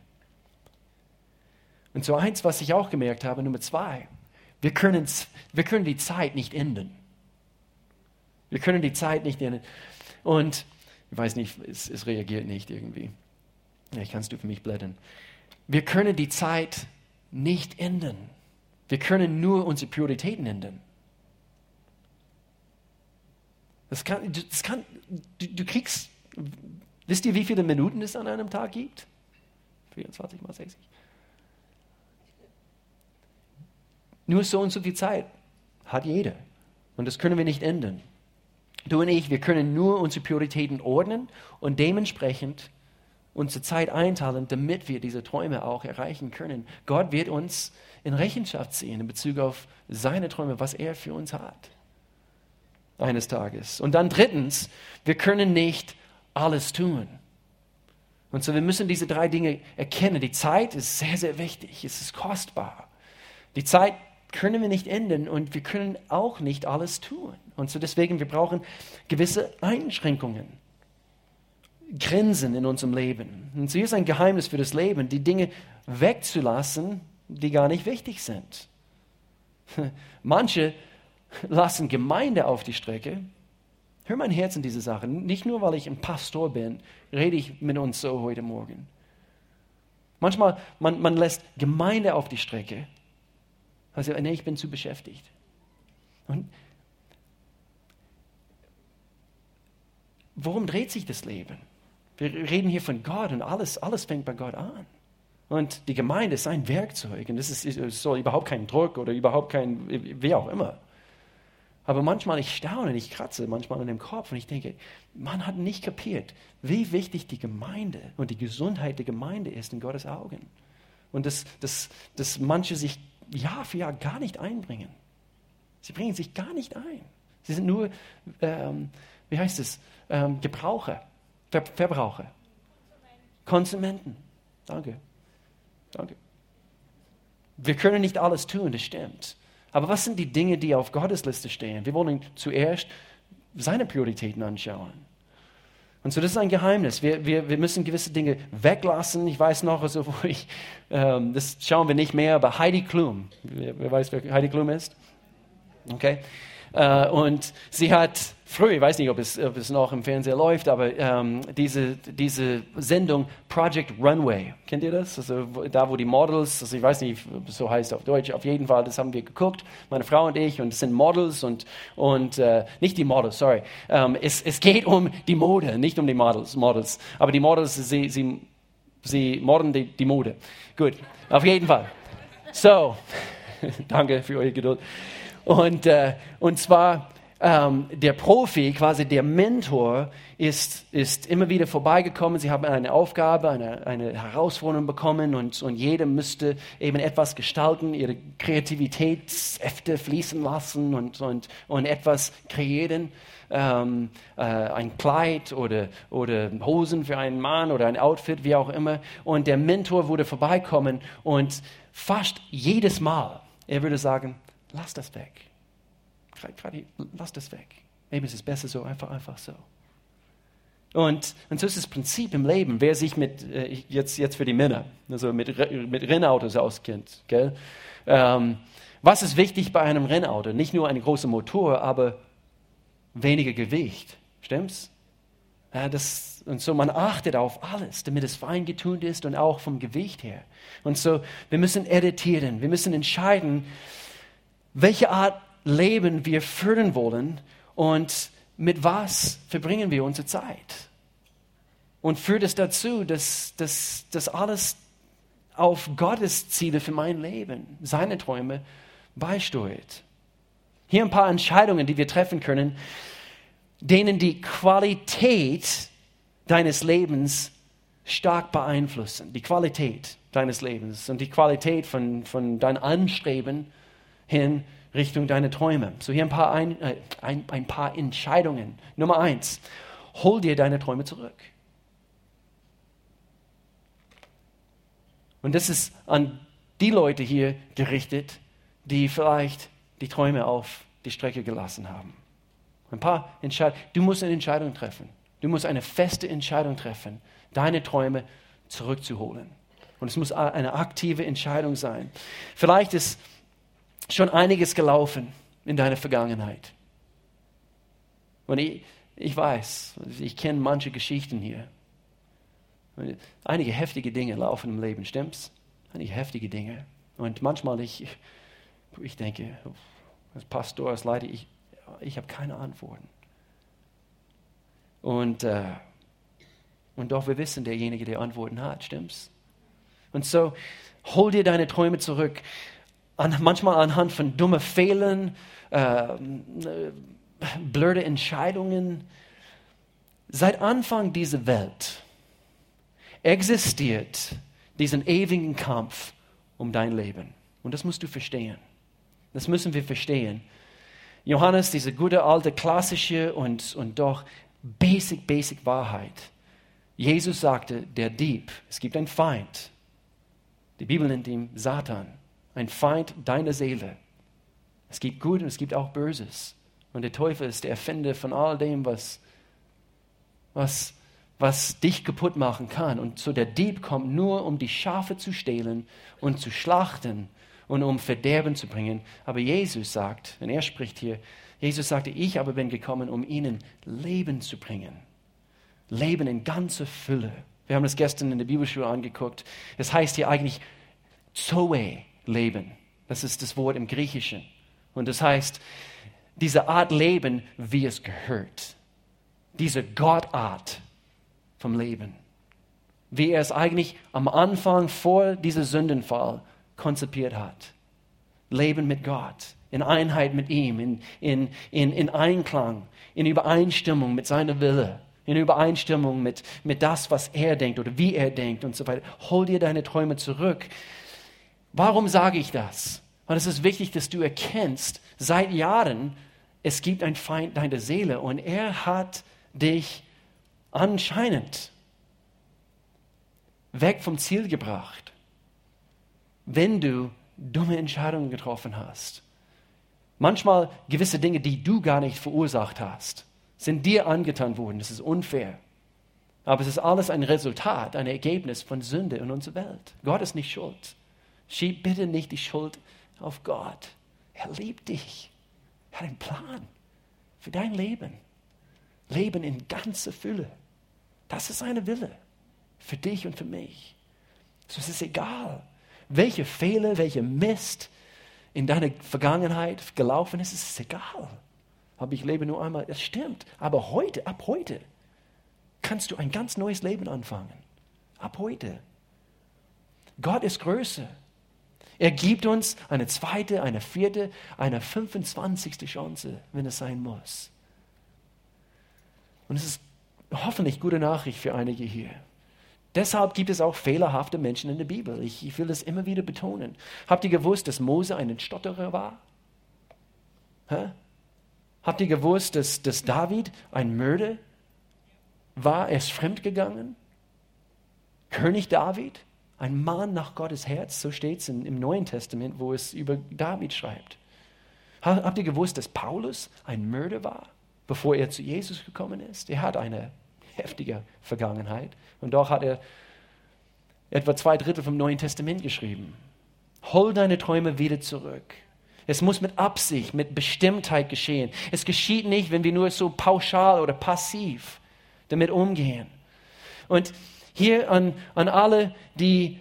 A: Und so eins, was ich auch gemerkt habe, Nummer zwei, wir können, wir können die Zeit nicht ändern. Wir können die Zeit nicht ändern. Und ich weiß nicht, es, es reagiert nicht irgendwie. Vielleicht kannst du für mich blättern. Wir können die Zeit nicht ändern. Wir können nur unsere Prioritäten ändern. Das kann, das kann, du, du kriegst, wisst ihr, wie viele Minuten es an einem Tag gibt? 24 mal 60. Nur so und so viel Zeit hat jeder. Und das können wir nicht ändern. Du und ich, wir können nur unsere Prioritäten ordnen und dementsprechend unsere Zeit einteilen, damit wir diese Träume auch erreichen können. Gott wird uns in Rechenschaft ziehen in Bezug auf seine Träume, was er für uns hat. Eines Tages. Und dann drittens, wir können nicht alles tun. Und so, wir müssen diese drei Dinge erkennen. Die Zeit ist sehr, sehr wichtig. Es ist kostbar. Die Zeit können wir nicht ändern und wir können auch nicht alles tun. Und so deswegen, wir brauchen gewisse Einschränkungen, Grenzen in unserem Leben. Und so ist ein Geheimnis für das Leben, die Dinge wegzulassen, die gar nicht wichtig sind. Manche lassen Gemeinde auf die Strecke. Hör mein Herz in diese Sache. Nicht nur, weil ich ein Pastor bin, rede ich mit uns so heute Morgen. Manchmal, man, man lässt Gemeinde auf die Strecke. Also, nee, ich bin zu beschäftigt. Und worum dreht sich das Leben? Wir reden hier von Gott und alles, alles fängt bei Gott an. Und die Gemeinde ist ein Werkzeug und das ist, es soll überhaupt kein Druck oder überhaupt kein, wie auch immer. Aber manchmal, ich staune, ich kratze manchmal an dem Kopf und ich denke, man hat nicht kapiert, wie wichtig die Gemeinde und die Gesundheit der Gemeinde ist in Gottes Augen. Und dass, dass, dass manche sich Jahr für Jahr gar nicht einbringen. Sie bringen sich gar nicht ein. Sie sind nur, ähm, wie heißt es, ähm, Gebraucher, Ver Verbraucher, Konsumenten. Danke. Danke. Wir können nicht alles tun, das stimmt. Aber was sind die Dinge, die auf Gottes Liste stehen? Wir wollen zuerst seine Prioritäten anschauen. Und so, das ist ein Geheimnis. Wir, wir, wir müssen gewisse Dinge weglassen. Ich weiß noch, also, wo ich, ähm, das schauen wir nicht mehr, aber Heidi Klum, wer, wer weiß, wer Heidi Klum ist? Okay. Äh, und sie hat früher, ich weiß nicht, ob es, ob es noch im Fernseher läuft, aber ähm, diese, diese Sendung Project Runway, kennt ihr das? Also da, wo die Models, also ich weiß nicht, ob es so heißt auf Deutsch, auf jeden Fall, das haben wir geguckt, meine Frau und ich, und es sind Models und, und äh, nicht die Models, sorry. Ähm, es, es geht um die Mode, nicht um die Models, Models. aber die Models, sie, sie, sie morden die, die Mode. Gut, auf jeden Fall. So, danke für eure Geduld. Und, äh, und zwar ähm, der Profi, quasi der Mentor, ist, ist immer wieder vorbeigekommen. Sie haben eine Aufgabe, eine, eine Herausforderung bekommen und, und jeder müsste eben etwas gestalten, ihre Kreativitätsäfte fließen lassen und, und, und etwas kreieren. Ähm, äh, ein Kleid oder, oder Hosen für einen Mann oder ein Outfit, wie auch immer. Und der Mentor würde vorbeikommen und fast jedes Mal, er würde sagen, lass das weg. Gerade, lass das weg. Maybe ist es besser so, einfach, einfach so. Und, und so ist das Prinzip im Leben. Wer sich mit, äh, jetzt, jetzt für die Männer, also mit, mit Rennautos auskennt, gell? Ähm, was ist wichtig bei einem Rennauto? Nicht nur ein großer Motor, aber weniger Gewicht. Stimmt's? Ja, das, und so, man achtet auf alles, damit es fein getun ist und auch vom Gewicht her. Und so, wir müssen editieren, wir müssen entscheiden, welche Art Leben wir führen wollen und mit was verbringen wir unsere Zeit. Und führt es dazu, dass das alles auf Gottes Ziele für mein Leben, seine Träume beisteuert. Hier ein paar Entscheidungen, die wir treffen können, denen die Qualität deines Lebens stark beeinflussen. Die Qualität deines Lebens und die Qualität von, von deinem Anstreben hin Richtung deine Träume. So hier ein paar, ein, äh, ein, ein paar Entscheidungen. Nummer eins, hol dir deine Träume zurück. Und das ist an die Leute hier gerichtet, die vielleicht die Träume auf die Strecke gelassen haben. Ein paar Entscheidungen. Du musst eine Entscheidung treffen. Du musst eine feste Entscheidung treffen, deine Träume zurückzuholen. Und es muss eine aktive Entscheidung sein. Vielleicht ist schon einiges gelaufen in deiner Vergangenheit. Und ich, ich weiß, ich kenne manche Geschichten hier. Einige heftige Dinge laufen im Leben, stimmt's? Einige heftige Dinge. Und manchmal ich, ich denke, als Pastor, als Leiter, ich, ich habe keine Antworten. Und, äh, und doch, wir wissen, derjenige, der Antworten hat, stimmt's? Und so, hol dir deine Träume zurück. An, manchmal anhand von dummen Fehlern, äh, blöde Entscheidungen. Seit Anfang dieser Welt existiert diesen ewigen Kampf um dein Leben. Und das musst du verstehen. Das müssen wir verstehen. Johannes, diese gute alte klassische und, und doch basic, basic Wahrheit. Jesus sagte, der Dieb, es gibt einen Feind. Die Bibel nennt ihn Satan, ein Feind deiner Seele. Es gibt Gut und es gibt auch Böses. Und der Teufel ist der Erfinder von all dem, was, was, was dich kaputt machen kann. Und so der Dieb kommt nur, um die Schafe zu stehlen und zu schlachten und um Verderben zu bringen. Aber Jesus sagt, und er spricht hier, Jesus sagte, ich aber bin gekommen, um ihnen Leben zu bringen. Leben in ganzer Fülle. Wir haben das gestern in der Bibelschule angeguckt. Es heißt hier eigentlich Zoe, Leben. Das ist das Wort im Griechischen. Und das heißt, diese Art Leben, wie es gehört. Diese Gottart vom Leben. Wie er es eigentlich am Anfang vor diesem Sündenfall konzipiert hat. Leben mit Gott, in Einheit mit ihm, in, in, in, in Einklang, in Übereinstimmung mit seiner Wille, in Übereinstimmung mit, mit das, was er denkt oder wie er denkt und so weiter. Hol dir deine Träume zurück. Warum sage ich das? Weil es ist wichtig, dass du erkennst, seit Jahren, es gibt einen Feind deiner Seele und er hat dich anscheinend weg vom Ziel gebracht wenn du dumme Entscheidungen getroffen hast. Manchmal gewisse Dinge, die du gar nicht verursacht hast, sind dir angetan worden. Das ist unfair. Aber es ist alles ein Resultat, ein Ergebnis von Sünde in unserer Welt. Gott ist nicht schuld. Schieb bitte nicht die Schuld auf Gott. Er liebt dich. Er hat einen Plan für dein Leben. Leben in ganzer Fülle. Das ist seine Wille. Für dich und für mich. So es ist egal, welche Fehler, welche Mist in deiner Vergangenheit gelaufen ist, ist egal. Aber ich lebe nur einmal. Es stimmt. Aber heute, ab heute, kannst du ein ganz neues Leben anfangen. Ab heute. Gott ist größer. Er gibt uns eine zweite, eine vierte, eine 25. Chance, wenn es sein muss. Und es ist hoffentlich gute Nachricht für einige hier. Deshalb gibt es auch fehlerhafte Menschen in der Bibel. Ich, ich will das immer wieder betonen. Habt ihr gewusst, dass Mose ein Stotterer war? Hä? Habt ihr gewusst, dass, dass David ein Mörder war? Er ist fremdgegangen? König David, ein Mann nach Gottes Herz, so steht es im Neuen Testament, wo es über David schreibt. Habt ihr gewusst, dass Paulus ein Mörder war, bevor er zu Jesus gekommen ist? Er hat eine heftige Vergangenheit. Und doch hat er etwa zwei Drittel vom Neuen Testament geschrieben. Hol deine Träume wieder zurück. Es muss mit Absicht, mit Bestimmtheit geschehen. Es geschieht nicht, wenn wir nur so pauschal oder passiv damit umgehen. Und hier an, an alle, die,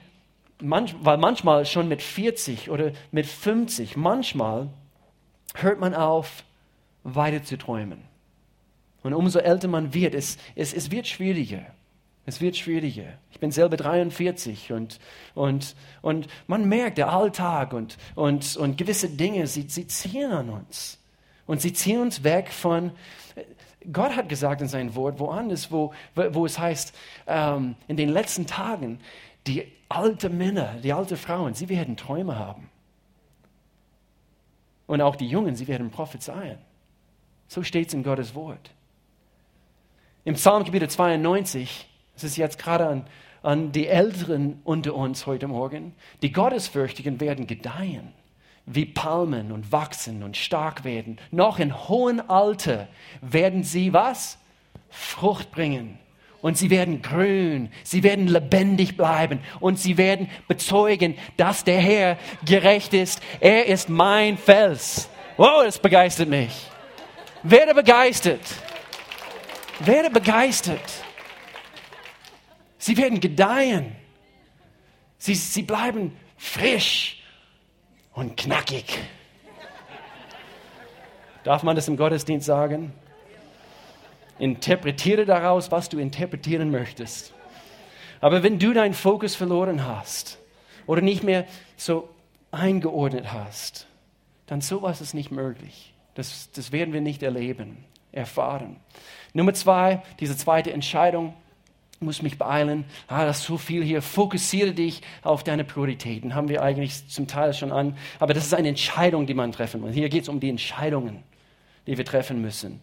A: manch, weil manchmal schon mit 40 oder mit 50, manchmal hört man auf, weiter zu träumen. Und umso älter man wird, es, es, es wird schwieriger. Es wird schwieriger. Ich bin selber 43 und, und, und man merkt, der Alltag und, und, und gewisse Dinge, sie, sie ziehen an uns. Und sie ziehen uns weg von, Gott hat gesagt in seinem Wort, woanders, wo, wo es heißt, ähm, in den letzten Tagen, die alten Männer, die alten Frauen, sie werden Träume haben. Und auch die Jungen, sie werden prophezeien. So steht es in Gottes Wort. Im Psalm Kapitel 92, das ist jetzt gerade an, an die Älteren unter uns heute Morgen, die Gottesfürchtigen werden gedeihen, wie Palmen und wachsen und stark werden. Noch in hohem Alter werden sie was? Frucht bringen und sie werden grün, sie werden lebendig bleiben und sie werden bezeugen, dass der Herr gerecht ist. Er ist mein Fels. Wow, das begeistert mich. Werde begeistert. Werde begeistert. Sie werden gedeihen. Sie, sie bleiben frisch und knackig. Darf man das im Gottesdienst sagen? Interpretiere daraus, was du interpretieren möchtest. Aber wenn du deinen Fokus verloren hast oder nicht mehr so eingeordnet hast, dann sowas ist nicht möglich. Das, das werden wir nicht erleben, erfahren. Nummer zwei, diese zweite Entscheidung, muss mich beeilen. Ah, das ist so viel hier. Fokussiere dich auf deine Prioritäten. Haben wir eigentlich zum Teil schon an. Aber das ist eine Entscheidung, die man treffen muss. Hier geht es um die Entscheidungen, die wir treffen müssen.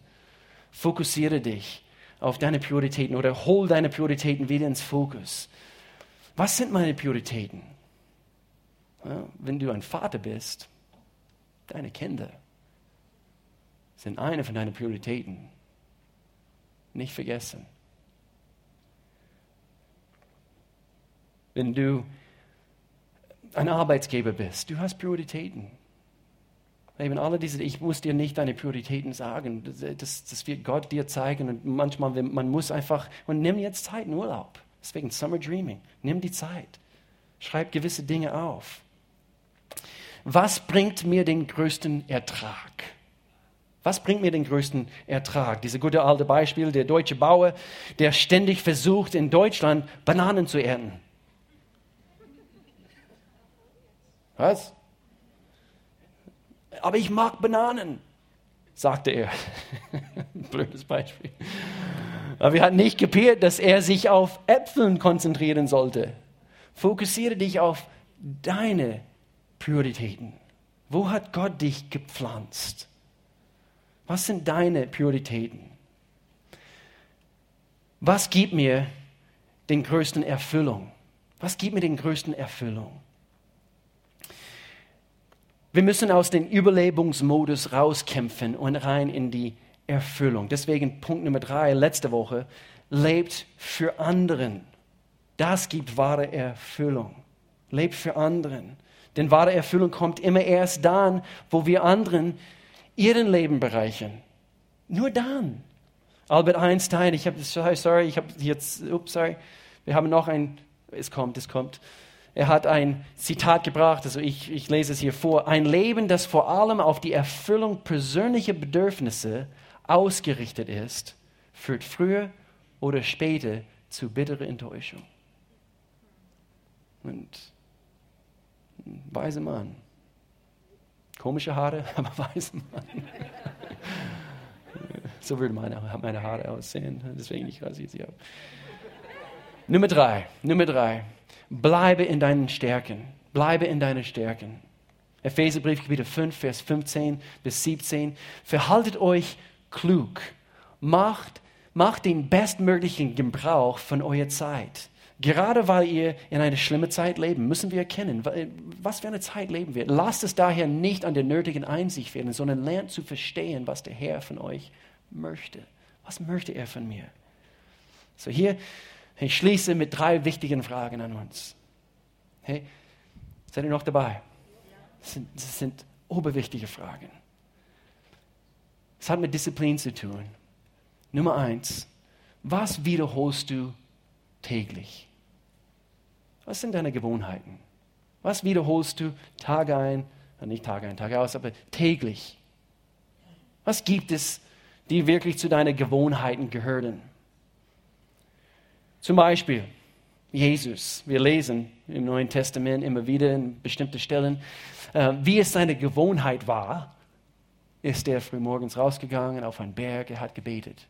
A: Fokussiere dich auf deine Prioritäten oder hol deine Prioritäten wieder ins Fokus. Was sind meine Prioritäten? Ja, wenn du ein Vater bist, deine Kinder sind eine von deinen Prioritäten. Nicht vergessen. Wenn du ein Arbeitsgeber bist, du hast Prioritäten. Eben alle diese, ich muss dir nicht deine Prioritäten sagen. Das, das wird Gott dir zeigen. Und manchmal, man muss einfach, und nimm jetzt Zeit in Urlaub. Deswegen Summer Dreaming. Nimm die Zeit. Schreib gewisse Dinge auf. Was bringt mir den größten Ertrag? Was bringt mir den größten Ertrag? Diese gute alte Beispiel, der deutsche Bauer, der ständig versucht, in Deutschland Bananen zu ernten. Was? aber ich mag Bananen, sagte er. Blödes Beispiel. Aber wir hatten nicht gepiert, dass er sich auf Äpfeln konzentrieren sollte. Fokussiere dich auf deine Prioritäten. Wo hat Gott dich gepflanzt? Was sind deine Prioritäten? Was gibt mir den größten Erfüllung? Was gibt mir den größten Erfüllung? Wir müssen aus dem Überlebensmodus rauskämpfen und rein in die Erfüllung. Deswegen Punkt Nummer drei, letzte Woche, lebt für anderen. Das gibt wahre Erfüllung. Lebt für anderen. Denn wahre Erfüllung kommt immer erst dann, wo wir anderen ihren Leben bereichern. Nur dann. Albert Einstein, ich habe, sorry, ich habe jetzt, ups, sorry, wir haben noch ein, es kommt, es kommt. Er hat ein Zitat gebracht, also ich, ich lese es hier vor. Ein Leben, das vor allem auf die Erfüllung persönlicher Bedürfnisse ausgerichtet ist, führt früher oder später zu bitterer Enttäuschung. Und ein weiser Mann. Komische Haare, aber weiser Mann. so würde meine, meine Haare aussehen, deswegen ich rasiere sie ab. Nummer drei, Nummer drei. Bleibe in deinen Stärken. Bleibe in deinen Stärken. Epheserbrief Kapitel 5, Vers 15 bis 17. Verhaltet euch klug. Macht, macht den bestmöglichen Gebrauch von eurer Zeit. Gerade weil ihr in einer schlimmen Zeit leben, müssen wir erkennen, was für eine Zeit leben wir. Lasst es daher nicht an der nötigen Einsicht werden, sondern lernt zu verstehen, was der Herr von euch möchte. Was möchte er von mir? So hier ich schließe mit drei wichtigen Fragen an uns. Hey, seid ihr noch dabei? Das sind, das sind oberwichtige Fragen. Es hat mit Disziplin zu tun. Nummer eins, was wiederholst du täglich? Was sind deine Gewohnheiten? Was wiederholst du Tag ein, äh, nicht Tag ein, Tag aus, aber täglich? Was gibt es, die wirklich zu deinen Gewohnheiten gehören? Zum Beispiel Jesus. Wir lesen im Neuen Testament immer wieder in bestimmten Stellen, äh, wie es seine Gewohnheit war, ist er frühmorgens rausgegangen auf einen Berg, er hat gebetet.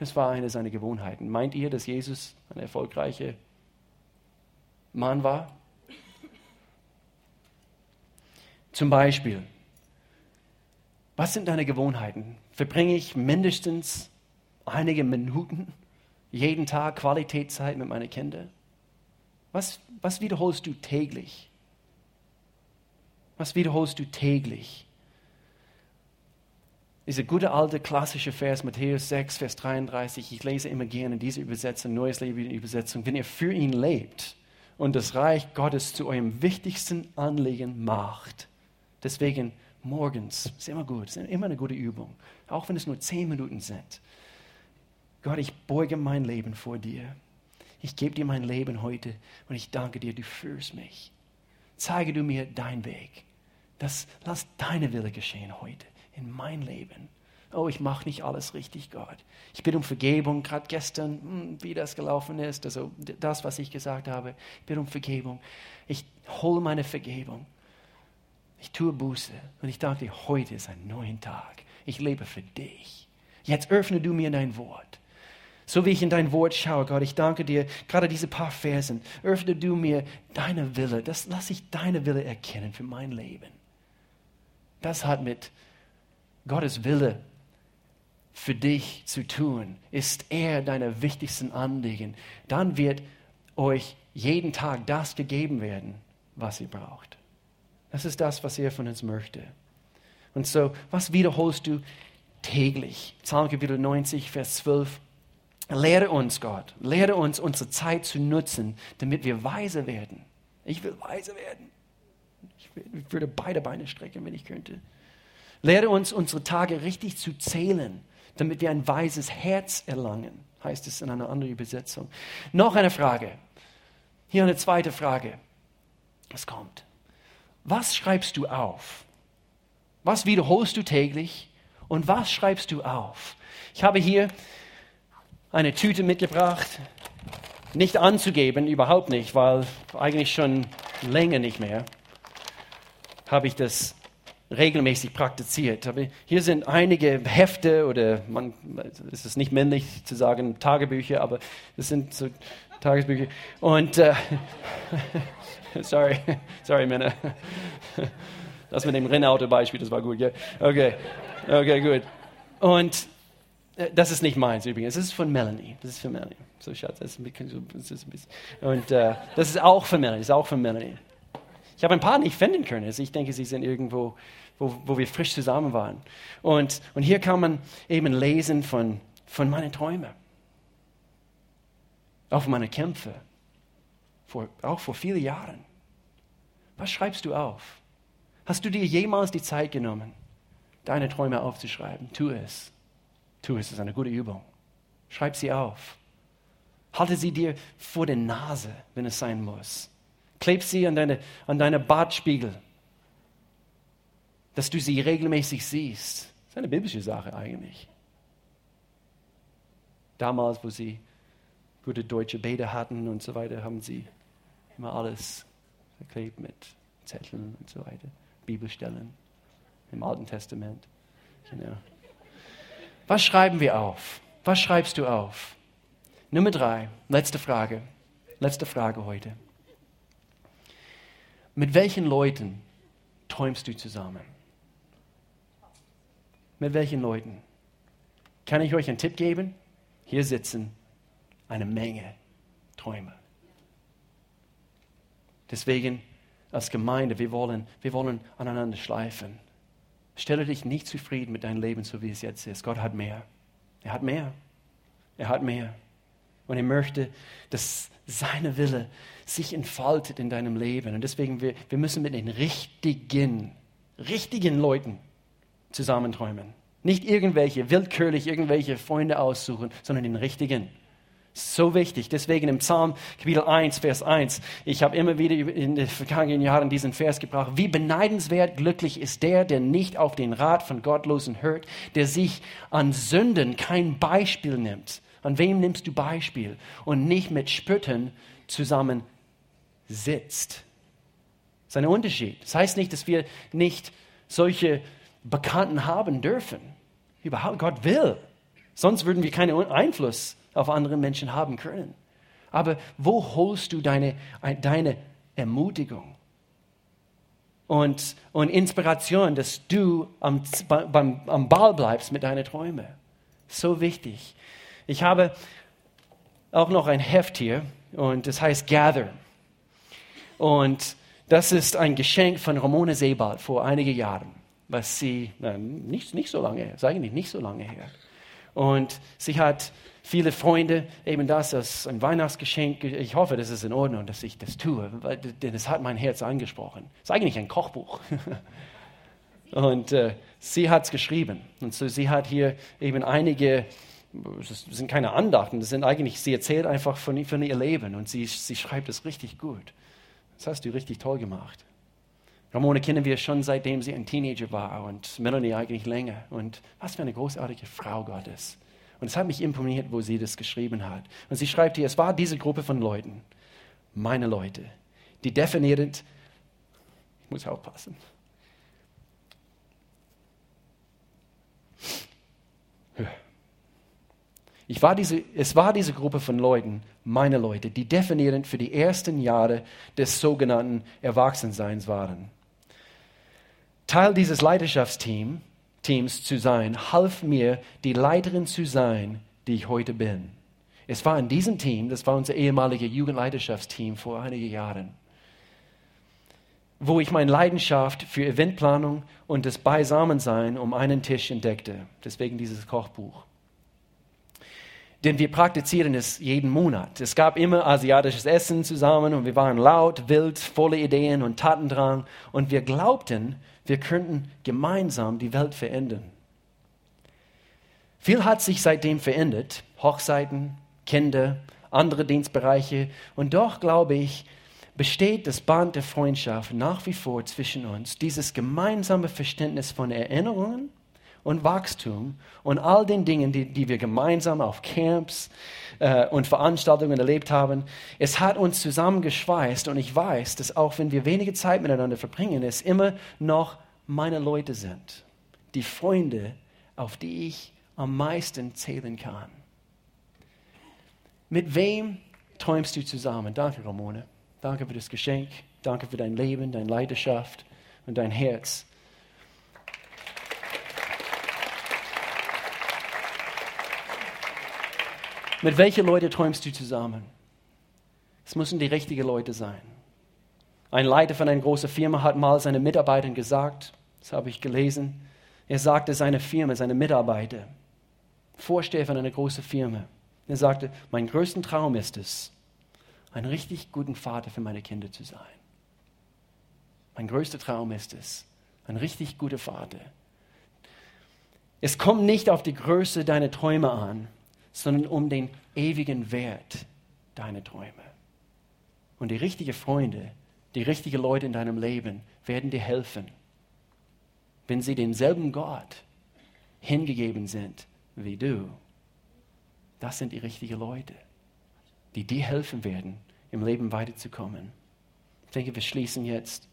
A: Das war eine seiner Gewohnheiten. Meint ihr, dass Jesus ein erfolgreicher Mann war? Zum Beispiel, was sind deine Gewohnheiten? Verbringe ich mindestens einige Minuten jeden Tag Qualitätszeit mit meinen Kindern? Was, was wiederholst du täglich? Was wiederholst du täglich? Dieser gute alte klassische Vers, Matthäus 6, Vers 33, ich lese immer gerne diese Übersetzung, Neues Leben Übersetzung. Wenn ihr für ihn lebt und das Reich Gottes zu eurem wichtigsten Anliegen macht, deswegen morgens, ist immer gut, ist immer eine gute Übung, auch wenn es nur zehn Minuten sind. Gott, ich beuge mein Leben vor dir. Ich gebe dir mein Leben heute und ich danke dir, du führst mich. Zeige du mir deinen Weg. Das, lass deine Wille geschehen heute in mein Leben. Oh, ich mache nicht alles richtig, Gott. Ich bitte um Vergebung, gerade gestern, hm, wie das gelaufen ist, also das, was ich gesagt habe. Ich bitte um Vergebung. Ich hole meine Vergebung. Ich tue Buße und ich danke dir, heute ist ein neuer Tag. Ich lebe für dich. Jetzt öffne du mir dein Wort. So wie ich in dein Wort schaue, Gott, ich danke dir, gerade diese paar Versen, öffne du mir deine Wille. Das lass ich deine Wille erkennen für mein Leben. Das hat mit Gottes Wille für dich zu tun, ist er deine wichtigsten Anliegen, dann wird euch jeden Tag das gegeben werden, was ihr braucht. Das ist das, was er von uns möchte. Und so, was wiederholst du täglich? Psalm Kapitel 90, Vers 12. Lehre uns, Gott, lehre uns, unsere Zeit zu nutzen, damit wir weise werden. Ich will weise werden. Ich würde beide Beine strecken, wenn ich könnte. Lehre uns, unsere Tage richtig zu zählen, damit wir ein weises Herz erlangen, heißt es in einer anderen Übersetzung. Noch eine Frage. Hier eine zweite Frage. Was kommt? Was schreibst du auf? Was wiederholst du täglich? Und was schreibst du auf? Ich habe hier eine Tüte mitgebracht. Nicht anzugeben, überhaupt nicht, weil eigentlich schon länger nicht mehr habe ich das regelmäßig praktiziert. Aber hier sind einige Hefte oder man, es ist nicht männlich zu sagen Tagebücher, aber es sind so Tagesbücher. Und äh, sorry, sorry Männer. Das mit dem Rennauto-Beispiel, das war gut, ja? Okay, okay, gut. Und das ist nicht meins übrigens, das ist von Melanie. Das ist für Melanie. So, Schatz, das ist ein bisschen. Und äh, das ist auch für Melanie, das ist auch für Melanie. Ich habe ein paar nicht finden können. Also ich denke, sie sind irgendwo wo, wo wir frisch zusammen waren. Und, und hier kann man eben lesen von, von meinen Träumen, auch meine Kämpfe, vor, auch vor vielen Jahren. Was schreibst du auf? Hast du dir jemals die Zeit genommen, deine Träume aufzuschreiben? Tu es. Tu es, ist eine gute Übung. Schreib sie auf. Halte sie dir vor der Nase, wenn es sein muss. Kleb sie an deine, an deine Bartspiegel dass du sie regelmäßig siehst. Das ist eine biblische Sache eigentlich. Damals, wo sie gute deutsche Bäder hatten und so weiter, haben sie immer alles verklebt mit Zetteln und so weiter, Bibelstellen im Alten Testament. Genau. Was schreiben wir auf? Was schreibst du auf? Nummer drei, letzte Frage. Letzte Frage heute. Mit welchen Leuten träumst du zusammen? Mit welchen Leuten? Kann ich euch einen Tipp geben? Hier sitzen eine Menge Träume. Deswegen als Gemeinde, wir wollen, wir wollen aneinander schleifen. Stelle dich nicht zufrieden mit deinem Leben, so wie es jetzt ist. Gott hat mehr. Er hat mehr. Er hat mehr. Und er möchte, dass seine Wille sich entfaltet in deinem Leben. Und deswegen, wir, wir müssen mit den richtigen, richtigen Leuten zusammenträumen. Nicht irgendwelche, willkürlich irgendwelche Freunde aussuchen, sondern den richtigen. So wichtig. Deswegen im Psalm Kapitel 1, Vers 1, ich habe immer wieder in den vergangenen Jahren diesen Vers gebracht. Wie beneidenswert glücklich ist der, der nicht auf den Rat von Gottlosen hört, der sich an Sünden kein Beispiel nimmt. An wem nimmst du Beispiel? Und nicht mit Spöttern zusammen sitzt. Das ist ein Unterschied. Das heißt nicht, dass wir nicht solche Bekannten haben dürfen. Überhaupt, Gott will. Sonst würden wir keinen Einfluss auf andere Menschen haben können. Aber wo holst du deine, deine Ermutigung und, und Inspiration, dass du am, beim, am Ball bleibst mit deinen Träumen? So wichtig. Ich habe auch noch ein Heft hier und das heißt Gather. Und das ist ein Geschenk von Ramona Sebald vor einigen Jahren. was sie, na, nicht, nicht so lange her, ist eigentlich nicht so lange her. Und sie hat viele Freunde, eben das als ein Weihnachtsgeschenk. Ich hoffe, das ist in Ordnung, dass ich das tue, weil, denn es hat mein Herz angesprochen. Es ist eigentlich ein Kochbuch. Und äh, sie hat es geschrieben. Und so, sie hat hier eben einige, das sind keine Andachten, das sind eigentlich, sie erzählt einfach von, von ihr Leben und sie, sie schreibt es richtig gut. Das hast du richtig toll gemacht. Ramona kennen wir schon seitdem sie ein Teenager war und Melanie eigentlich länger. Und was für eine großartige Frau Gottes. Und es hat mich imponiert, wo sie das geschrieben hat. Und sie schreibt hier, es war diese Gruppe von Leuten, meine Leute, die definierend, ich muss aufpassen, Ich war diese, es war diese Gruppe von Leuten, meine Leute, die definierend für die ersten Jahre des sogenannten Erwachsenseins waren. Teil dieses Leidenschaftsteams zu sein, half mir, die Leiterin zu sein, die ich heute bin. Es war in diesem Team, das war unser ehemaliges Jugendleidenschaftsteam vor einigen Jahren, wo ich meine Leidenschaft für Eventplanung und das Beisammensein um einen Tisch entdeckte. Deswegen dieses Kochbuch. Denn wir praktizieren es jeden Monat. Es gab immer asiatisches Essen zusammen und wir waren laut, wild, volle Ideen und Tatendrang und wir glaubten, wir könnten gemeinsam die Welt verändern. Viel hat sich seitdem verändert. Hochzeiten, Kinder, andere Dienstbereiche. Und doch, glaube ich, besteht das Band der Freundschaft nach wie vor zwischen uns. Dieses gemeinsame Verständnis von Erinnerungen und Wachstum und all den Dingen, die, die wir gemeinsam auf Camps äh, und Veranstaltungen erlebt haben. Es hat uns zusammengeschweißt und ich weiß, dass auch wenn wir wenige Zeit miteinander verbringen, es immer noch meine Leute sind. Die Freunde, auf die ich am meisten zählen kann. Mit wem träumst du zusammen? Danke, Ramone. Danke für das Geschenk. Danke für dein Leben, deine Leidenschaft und dein Herz. Mit welchen Leuten träumst du zusammen? Es müssen die richtigen Leute sein. Ein Leiter von einer großen Firma hat mal seinen Mitarbeitern gesagt, das habe ich gelesen, er sagte seine Firma, seine Mitarbeiter, Vorsteher von einer großen Firma, er sagte, mein größter Traum ist es, ein richtig guten Vater für meine Kinder zu sein. Mein größter Traum ist es, ein richtig guter Vater. Es kommt nicht auf die Größe deiner Träume an, sondern um den ewigen Wert deiner Träume. Und die richtigen Freunde, die richtigen Leute in deinem Leben werden dir helfen, wenn sie denselben Gott hingegeben sind wie du. Das sind die richtigen Leute, die dir helfen werden, im Leben weiterzukommen. Ich denke, wir schließen jetzt